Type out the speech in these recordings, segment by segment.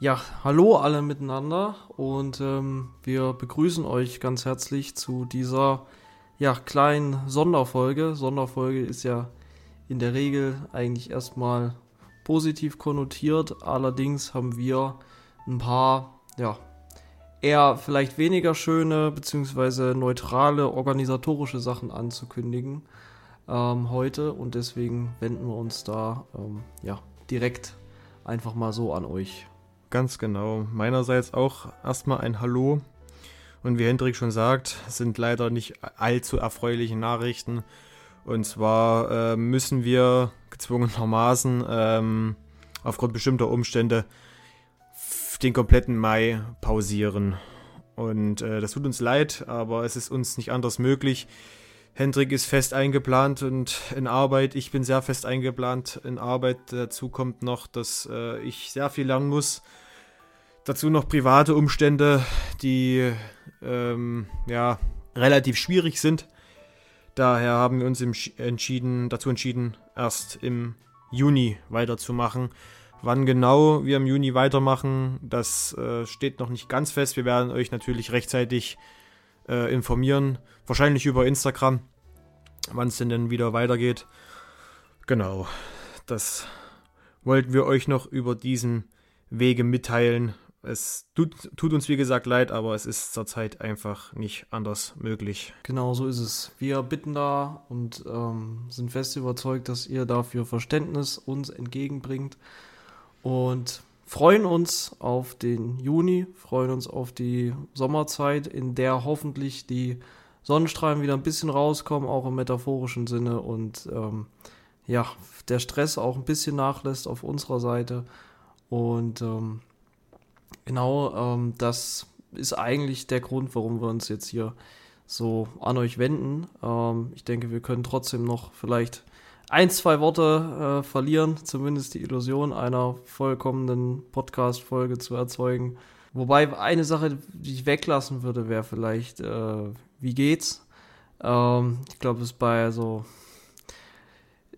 Ja, hallo alle miteinander und ähm, wir begrüßen euch ganz herzlich zu dieser ja, kleinen Sonderfolge. Sonderfolge ist ja in der Regel eigentlich erstmal positiv konnotiert, allerdings haben wir ein paar ja, eher vielleicht weniger schöne bzw. neutrale organisatorische Sachen anzukündigen ähm, heute und deswegen wenden wir uns da ähm, ja, direkt einfach mal so an euch. Ganz genau. Meinerseits auch erstmal ein Hallo. Und wie Hendrik schon sagt, sind leider nicht allzu erfreuliche Nachrichten. Und zwar äh, müssen wir gezwungenermaßen ähm, aufgrund bestimmter Umstände den kompletten Mai pausieren. Und äh, das tut uns leid, aber es ist uns nicht anders möglich. Hendrik ist fest eingeplant und in Arbeit. Ich bin sehr fest eingeplant in Arbeit. Dazu kommt noch, dass äh, ich sehr viel lernen muss. Dazu noch private Umstände, die ähm, ja relativ schwierig sind. Daher haben wir uns entschieden, dazu entschieden, erst im Juni weiterzumachen. Wann genau wir im Juni weitermachen, das äh, steht noch nicht ganz fest. Wir werden euch natürlich rechtzeitig äh, informieren. Wahrscheinlich über Instagram, wann es denn dann wieder weitergeht. Genau, das wollten wir euch noch über diesen Wege mitteilen. Es tut, tut, uns wie gesagt leid, aber es ist zurzeit einfach nicht anders möglich. Genau so ist es. Wir bitten da und ähm, sind fest überzeugt, dass ihr dafür Verständnis uns entgegenbringt und freuen uns auf den Juni, freuen uns auf die Sommerzeit, in der hoffentlich die Sonnenstrahlen wieder ein bisschen rauskommen, auch im metaphorischen Sinne und ähm, ja, der Stress auch ein bisschen nachlässt auf unserer Seite. Und ähm, genau ähm, das ist eigentlich der Grund, warum wir uns jetzt hier so an euch wenden. Ähm, ich denke, wir können trotzdem noch vielleicht ein, zwei Worte äh, verlieren, zumindest die Illusion einer vollkommenen Podcast-Folge zu erzeugen. Wobei eine Sache, die ich weglassen würde, wäre vielleicht, äh, wie geht's? Ähm, ich glaube, es ist bei so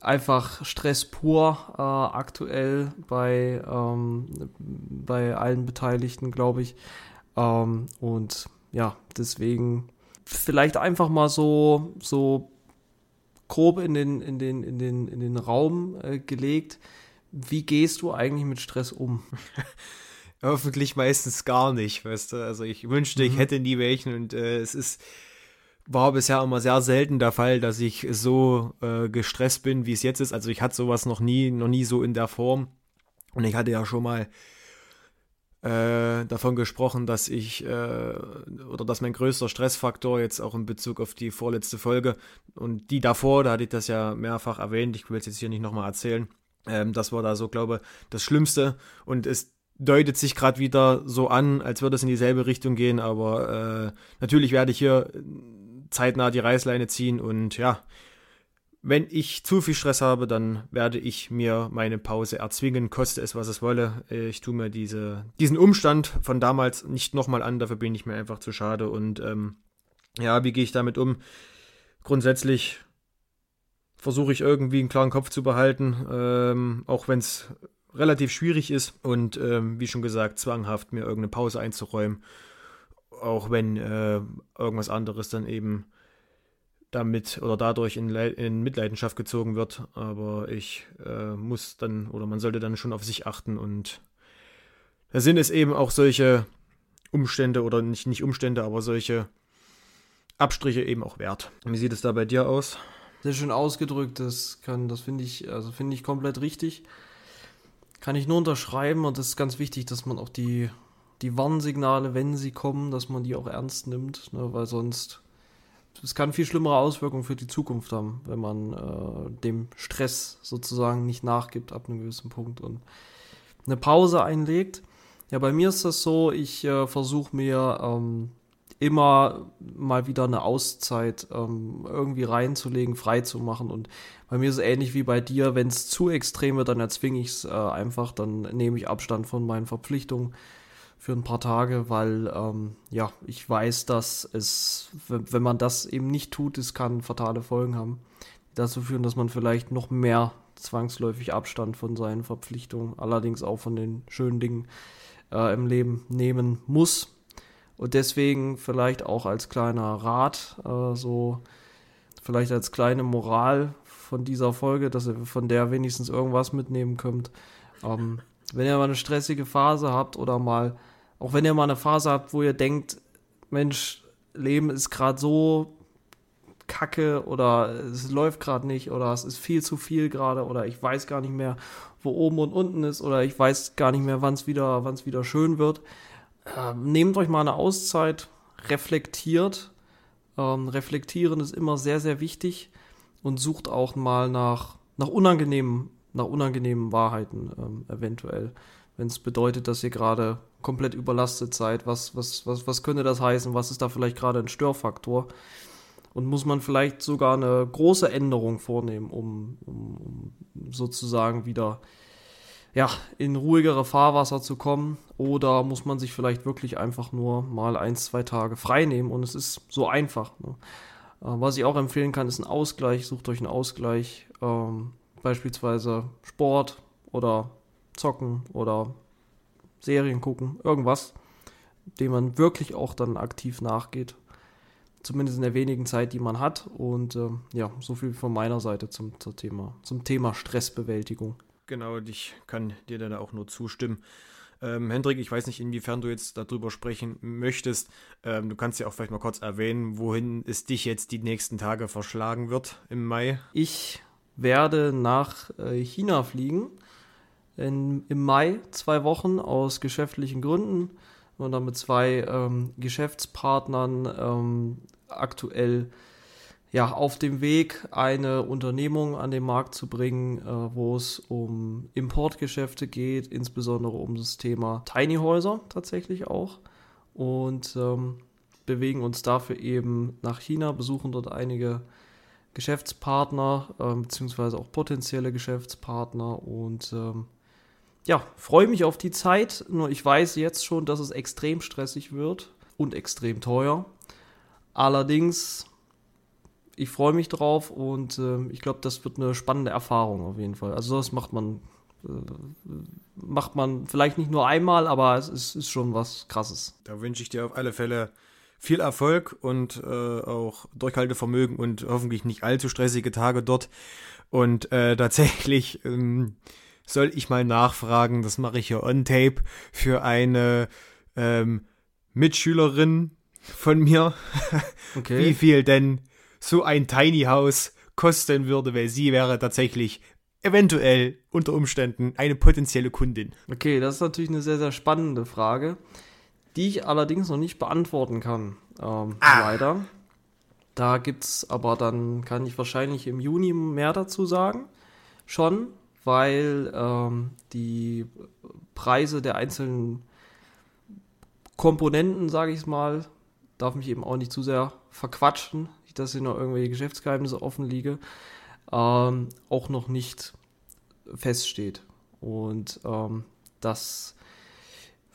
einfach Stress pur äh, aktuell bei, ähm, bei allen Beteiligten, glaube ich. Ähm, und ja, deswegen vielleicht einfach mal so, so grob in den, in den, in den, in den Raum äh, gelegt. Wie gehst du eigentlich mit Stress um? Hoffentlich meistens gar nicht, weißt du. Also ich wünschte, mhm. ich hätte nie welchen und äh, es ist war bisher immer sehr selten der Fall, dass ich so äh, gestresst bin, wie es jetzt ist. Also ich hatte sowas noch nie, noch nie so in der Form. Und ich hatte ja schon mal äh, davon gesprochen, dass ich äh, oder dass mein größter Stressfaktor jetzt auch in Bezug auf die vorletzte Folge und die davor, da hatte ich das ja mehrfach erwähnt, ich will es jetzt hier nicht nochmal erzählen, ähm, das war da so, glaube das Schlimmste. Und es deutet sich gerade wieder so an, als würde es in dieselbe Richtung gehen, aber äh, natürlich werde ich hier zeitnah die Reißleine ziehen und ja, wenn ich zu viel Stress habe, dann werde ich mir meine Pause erzwingen, koste es, was es wolle. Ich tue mir diese, diesen Umstand von damals nicht nochmal an, dafür bin ich mir einfach zu schade. Und ähm, ja, wie gehe ich damit um? Grundsätzlich versuche ich irgendwie einen klaren Kopf zu behalten, ähm, auch wenn es relativ schwierig ist und ähm, wie schon gesagt, zwanghaft mir irgendeine Pause einzuräumen, auch wenn äh, irgendwas anderes dann eben damit oder dadurch in, in Mitleidenschaft gezogen wird. Aber ich äh, muss dann oder man sollte dann schon auf sich achten und da sind es eben auch solche Umstände oder nicht, nicht Umstände, aber solche Abstriche eben auch wert. Wie sieht es da bei dir aus? Sehr schön ausgedrückt, das kann, das finde ich, also finde ich komplett richtig. Kann ich nur unterschreiben und es ist ganz wichtig, dass man auch die, die Warnsignale, wenn sie kommen, dass man die auch ernst nimmt, ne, weil sonst es kann viel schlimmere Auswirkungen für die Zukunft haben, wenn man äh, dem Stress sozusagen nicht nachgibt ab einem gewissen Punkt und eine Pause einlegt. Ja, bei mir ist das so, ich äh, versuche mir ähm, immer mal wieder eine Auszeit ähm, irgendwie reinzulegen, frei zu machen. Und bei mir ist es ähnlich wie bei dir, wenn es zu extrem wird, dann erzwinge ich es äh, einfach, dann nehme ich Abstand von meinen Verpflichtungen für ein paar Tage, weil ähm, ja, ich weiß, dass es, wenn man das eben nicht tut, es kann fatale Folgen haben, dazu führen, dass man vielleicht noch mehr zwangsläufig Abstand von seinen Verpflichtungen, allerdings auch von den schönen Dingen äh, im Leben nehmen muss. Und deswegen vielleicht auch als kleiner Rat, äh, so vielleicht als kleine Moral von dieser Folge, dass ihr von der wenigstens irgendwas mitnehmen könnt. Ähm, wenn ihr mal eine stressige Phase habt oder mal, auch wenn ihr mal eine Phase habt, wo ihr denkt, Mensch, Leben ist gerade so kacke oder es läuft gerade nicht oder es ist viel zu viel gerade oder ich weiß gar nicht mehr, wo oben und unten ist oder ich weiß gar nicht mehr, wann es wieder, wieder schön wird. Äh, nehmt euch mal eine Auszeit, reflektiert. Ähm, reflektieren ist immer sehr, sehr wichtig und sucht auch mal nach, nach unangenehmen, nach unangenehmen Wahrheiten ähm, eventuell. Wenn es bedeutet, dass ihr gerade komplett überlastet seid, was, was, was, was könnte das heißen? Was ist da vielleicht gerade ein Störfaktor? Und muss man vielleicht sogar eine große Änderung vornehmen, um, um, um sozusagen wieder ja, in ruhigere Fahrwasser zu kommen? Oder muss man sich vielleicht wirklich einfach nur mal ein, zwei Tage frei nehmen? Und es ist so einfach. Ne? Äh, was ich auch empfehlen kann, ist ein Ausgleich. Sucht euch einen Ausgleich. Ähm, beispielsweise Sport oder Zocken oder Serien gucken. Irgendwas, dem man wirklich auch dann aktiv nachgeht zumindest in der wenigen Zeit, die man hat. Und äh, ja, so viel von meiner Seite zum, zum, Thema, zum Thema Stressbewältigung. Genau, ich kann dir da auch nur zustimmen. Ähm, Hendrik, ich weiß nicht, inwiefern du jetzt darüber sprechen möchtest. Ähm, du kannst ja auch vielleicht mal kurz erwähnen, wohin es dich jetzt die nächsten Tage verschlagen wird im Mai. Ich werde nach äh, China fliegen. In, Im Mai zwei Wochen aus geschäftlichen Gründen und dann mit zwei ähm, Geschäftspartnern ähm, aktuell ja, auf dem Weg, eine Unternehmung an den Markt zu bringen, äh, wo es um Importgeschäfte geht, insbesondere um das Thema Tiny Häuser tatsächlich auch. Und ähm, bewegen uns dafür eben nach China, besuchen dort einige Geschäftspartner, äh, beziehungsweise auch potenzielle Geschäftspartner und ähm, ja, freue mich auf die Zeit. Nur ich weiß jetzt schon, dass es extrem stressig wird und extrem teuer. Allerdings, ich freue mich drauf und äh, ich glaube, das wird eine spannende Erfahrung auf jeden Fall. Also das macht man, äh, macht man vielleicht nicht nur einmal, aber es ist, ist schon was Krasses. Da wünsche ich dir auf alle Fälle viel Erfolg und äh, auch Durchhaltevermögen und hoffentlich nicht allzu stressige Tage dort. Und äh, tatsächlich ähm, soll ich mal nachfragen, das mache ich ja on tape, für eine ähm, Mitschülerin von mir, okay. wie viel denn so ein Tiny House kosten würde, weil sie wäre tatsächlich eventuell unter Umständen eine potenzielle Kundin. Okay, das ist natürlich eine sehr, sehr spannende Frage, die ich allerdings noch nicht beantworten kann. Ähm, ah. Leider. Da gibt es aber dann, kann ich wahrscheinlich im Juni mehr dazu sagen. Schon, weil ähm, die Preise der einzelnen Komponenten, sage ich es mal, darf mich eben auch nicht zu sehr verquatschen, dass hier noch irgendwelche Geschäftsgeheimnisse offen liege, ähm, auch noch nicht feststeht. Und ähm, das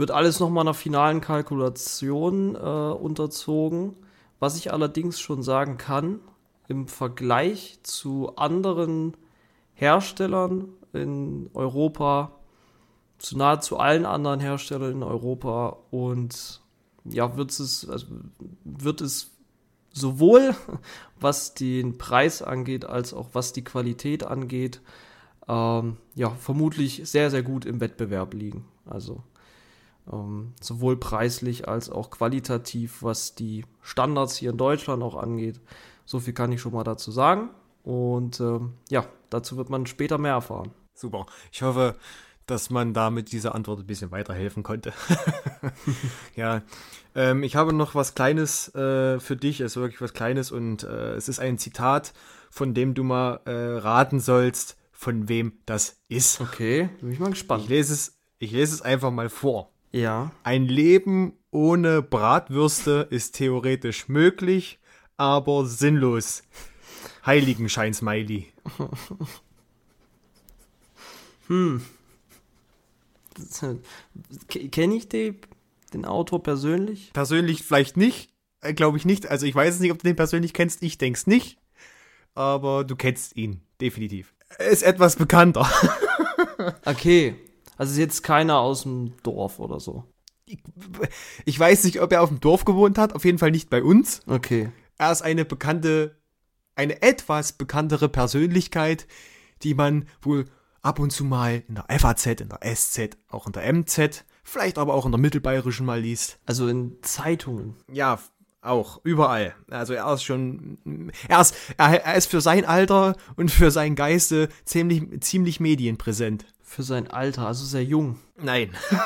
wird alles nochmal einer finalen Kalkulation äh, unterzogen. Was ich allerdings schon sagen kann, im Vergleich zu anderen Herstellern in Europa, zu nahezu allen anderen Herstellern in Europa und ja, wird es, also wird es sowohl was den Preis angeht, als auch was die Qualität angeht, ähm, ja, vermutlich sehr, sehr gut im Wettbewerb liegen. Also ähm, sowohl preislich als auch qualitativ, was die Standards hier in Deutschland auch angeht. So viel kann ich schon mal dazu sagen. Und ähm, ja, dazu wird man später mehr erfahren. Super. Ich hoffe, dass man da mit dieser Antwort ein bisschen weiterhelfen konnte. ja, ähm, ich habe noch was Kleines äh, für dich, es ist wirklich was Kleines und äh, es ist ein Zitat, von dem du mal äh, raten sollst, von wem das ist. Okay, bin ich mal gespannt. Ich lese es, ich lese es einfach mal vor. Ja. Ein Leben ohne Bratwürste ist theoretisch möglich, aber sinnlos. Heiligenschein-Smiley. hm. Kenne ich den, den Autor persönlich? Persönlich vielleicht nicht, äh, glaube ich nicht. Also ich weiß es nicht, ob du den persönlich kennst. Ich denke es nicht. Aber du kennst ihn, definitiv. Er ist etwas bekannter. okay. Also ist jetzt keiner aus dem Dorf oder so. ich, ich weiß nicht, ob er auf dem Dorf gewohnt hat, auf jeden Fall nicht bei uns. Okay. Er ist eine bekannte, eine etwas bekanntere Persönlichkeit, die man wohl ab und zu mal in der FAZ, in der SZ, auch in der MZ, vielleicht aber auch in der Mittelbayerischen mal liest. Also in Zeitungen. Ja, auch, überall. Also er ist schon, er ist, er, ist für sein Alter und für sein Geiste ziemlich, ziemlich medienpräsent. Für sein Alter, also sehr jung. Nein.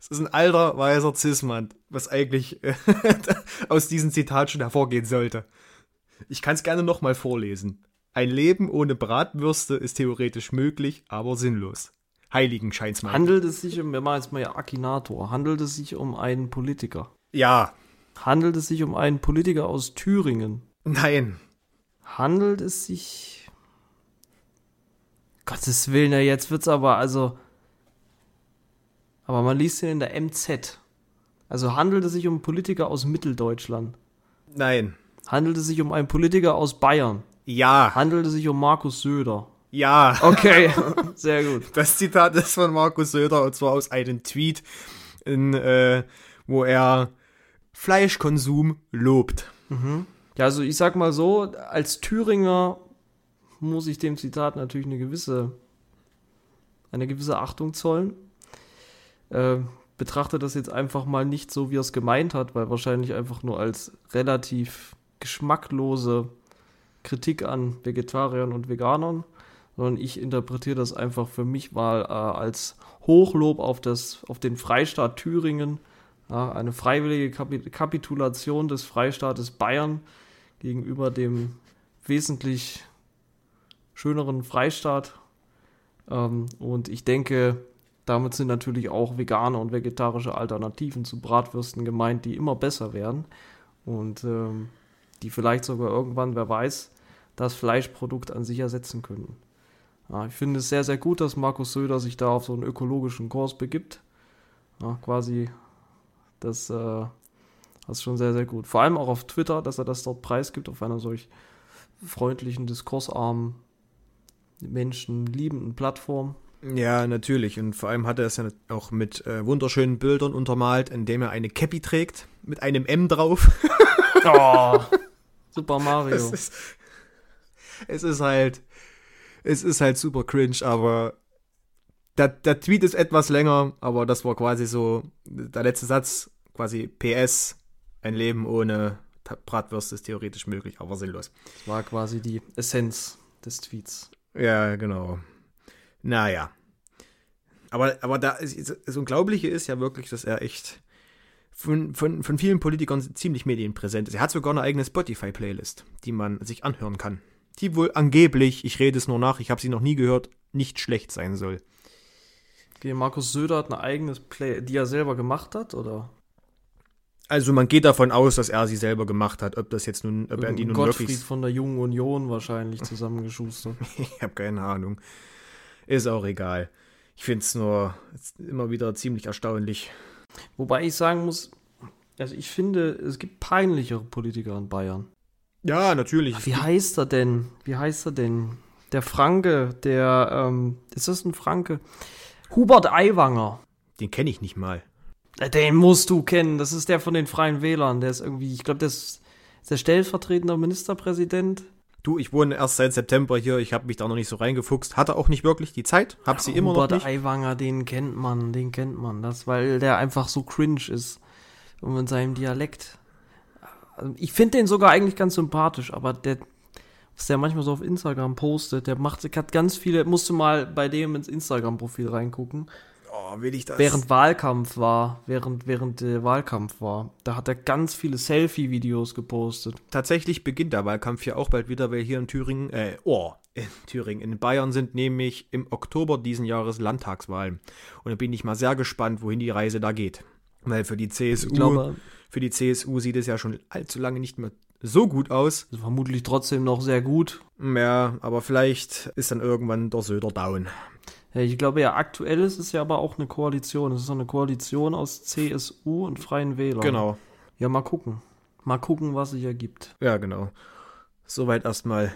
Es ist ein alter, weißer Cis-Mann, was eigentlich äh, aus diesem Zitat schon hervorgehen sollte. Ich kann es gerne nochmal vorlesen. Ein Leben ohne Bratwürste ist theoretisch möglich, aber sinnlos. Heiligenscheinsmann. Handelt es sich um, wir machen jetzt mal ja Akinator, handelt es sich um einen Politiker? Ja. Handelt es sich um einen Politiker aus Thüringen? Nein. Handelt es sich. Gottes Willen, ja, jetzt wird's aber, also. Aber man liest ihn in der MZ. Also handelt es sich um einen Politiker aus Mitteldeutschland? Nein. Handelt es sich um einen Politiker aus Bayern? Ja. Handelt es sich um Markus Söder? Ja. Okay, sehr gut. Das Zitat ist von Markus Söder und zwar aus einem Tweet, in, äh, wo er Fleischkonsum lobt. Ja, also ich sag mal so, als Thüringer muss ich dem Zitat natürlich eine gewisse, eine gewisse Achtung zollen. Äh, betrachte das jetzt einfach mal nicht so, wie er es gemeint hat, weil wahrscheinlich einfach nur als relativ geschmacklose Kritik an Vegetariern und Veganern, sondern ich interpretiere das einfach für mich mal äh, als Hochlob auf, das, auf den Freistaat Thüringen, ja, eine freiwillige Kapi Kapitulation des Freistaates Bayern gegenüber dem wesentlich schöneren Freistaat. Ähm, und ich denke, damit sind natürlich auch vegane und vegetarische Alternativen zu Bratwürsten gemeint, die immer besser werden und ähm, die vielleicht sogar irgendwann, wer weiß, das Fleischprodukt an sich ersetzen könnten. Ja, ich finde es sehr, sehr gut, dass Markus Söder sich da auf so einen ökologischen Kurs begibt. Ja, quasi, das, äh, das ist schon sehr, sehr gut. Vor allem auch auf Twitter, dass er das dort preisgibt, auf einer solch freundlichen, diskursarmen, menschenliebenden Plattform. Ja, natürlich. Und vor allem hat er es ja auch mit äh, wunderschönen Bildern untermalt, indem er eine Cappy trägt mit einem M drauf. Oh, Super Mario. Es ist, es ist halt, es ist halt super cringe, aber der, der Tweet ist etwas länger, aber das war quasi so der letzte Satz, quasi PS, ein Leben ohne Bratwürste ist theoretisch möglich, aber sinnlos. Das war quasi die Essenz des Tweets. Ja, genau. Naja. Aber, aber da ist, das Unglaubliche ist ja wirklich, dass er echt von, von, von vielen Politikern ziemlich medienpräsent ist. Er hat sogar eine eigene Spotify-Playlist, die man sich anhören kann. Die wohl angeblich, ich rede es nur nach, ich habe sie noch nie gehört, nicht schlecht sein soll. Okay, Markus Söder hat eine eigene Play, die er selber gemacht hat, oder? Also man geht davon aus, dass er sie selber gemacht hat. Ob das jetzt nun, ob er die nun Gottfried wirklich. von der Jungen Union wahrscheinlich zusammengeschustert. Ich habe keine Ahnung. Ist auch egal. Ich finde es nur immer wieder ziemlich erstaunlich. Wobei ich sagen muss, also ich finde, es gibt peinlichere Politiker in Bayern. Ja, natürlich. Wie heißt er denn? Wie heißt er denn? Der Franke, der, ähm, ist das ein Franke? Hubert Aiwanger. Den kenne ich nicht mal. Den musst du kennen. Das ist der von den Freien Wählern. Der ist irgendwie, ich glaube, der ist, ist der stellvertretender Ministerpräsident. Du, ich wohne erst seit September hier. Ich habe mich da noch nicht so reingefuchst. Hatte auch nicht wirklich die Zeit. Hab sie immer noch Hubert nicht. Aiwanger, den kennt man, den kennt man. Das, weil der einfach so cringe ist. Und mit seinem Dialekt. Also ich finde den sogar eigentlich ganz sympathisch, aber der, was der manchmal so auf Instagram postet, der macht, hat ganz viele, musste mal bei dem ins Instagram-Profil reingucken. Oh, will ich das? Während Wahlkampf war, während, während äh, Wahlkampf war, da hat er ganz viele Selfie-Videos gepostet. Tatsächlich beginnt der Wahlkampf hier auch bald wieder, weil hier in Thüringen, äh, oh, in Thüringen, in Bayern sind nämlich im Oktober diesen Jahres Landtagswahlen. Und da bin ich mal sehr gespannt, wohin die Reise da geht. Weil für die CSU, glaube, für die CSU sieht es ja schon allzu lange nicht mehr so gut aus. also vermutlich trotzdem noch sehr gut. Ja, aber vielleicht ist dann irgendwann der Söder down. Ja, ich glaube ja, aktuell ist es ja aber auch eine Koalition. Es ist eine Koalition aus CSU und Freien Wählern. Genau. Ja, mal gucken. Mal gucken, was sich ergibt. Ja, genau. Soweit erstmal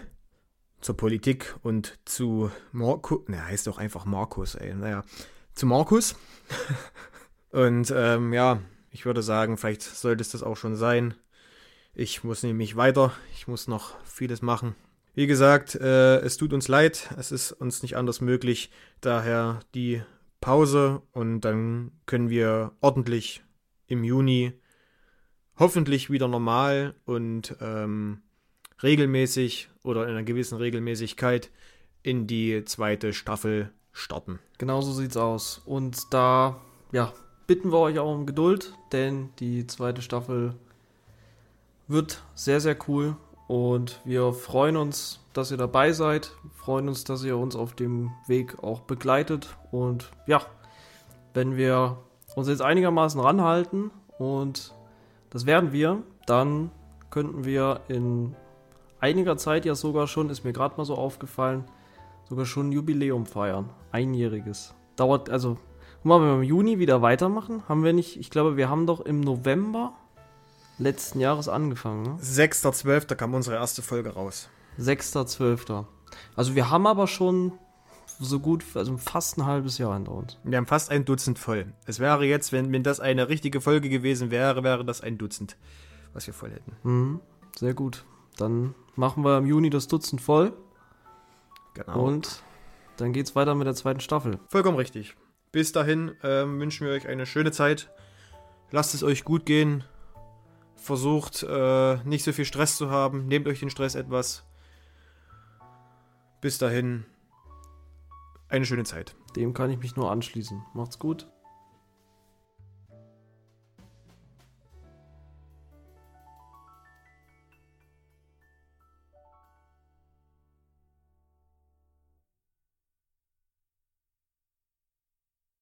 zur Politik und zu Markus. Ne, heißt doch einfach Markus, ey. Naja, zu Markus. Und ähm, ja, ich würde sagen, vielleicht sollte es das auch schon sein. Ich muss nämlich weiter. Ich muss noch vieles machen. Wie gesagt, äh, es tut uns leid. Es ist uns nicht anders möglich. Daher die Pause und dann können wir ordentlich im Juni hoffentlich wieder normal und ähm, regelmäßig oder in einer gewissen Regelmäßigkeit in die zweite Staffel starten. Genau so sieht's aus. Und da, ja, bitten wir euch auch um Geduld, denn die zweite Staffel wird sehr, sehr cool. Und wir freuen uns, dass ihr dabei seid. Freuen uns, dass ihr uns auf dem Weg auch begleitet. Und ja, wenn wir uns jetzt einigermaßen ranhalten und das werden wir, dann könnten wir in einiger Zeit ja sogar schon, ist mir gerade mal so aufgefallen, sogar schon ein Jubiläum feiern. Einjähriges. Dauert, also, mal, wenn wir im Juni wieder weitermachen, haben wir nicht, ich glaube, wir haben doch im November letzten Jahres angefangen. Ne? 6.12. kam unsere erste Folge raus. 6.12. Also wir haben aber schon so gut, also fast ein halbes Jahr hinter uns. Wir haben fast ein Dutzend voll. Es wäre jetzt, wenn, wenn das eine richtige Folge gewesen wäre, wäre das ein Dutzend, was wir voll hätten. Mhm, sehr gut. Dann machen wir im Juni das Dutzend voll. Genau. Und dann geht's weiter mit der zweiten Staffel. Vollkommen richtig. Bis dahin ähm, wünschen wir euch eine schöne Zeit. Lasst es euch gut gehen. Versucht äh, nicht so viel Stress zu haben. Nehmt euch den Stress etwas. Bis dahin eine schöne Zeit. Dem kann ich mich nur anschließen. Macht's gut.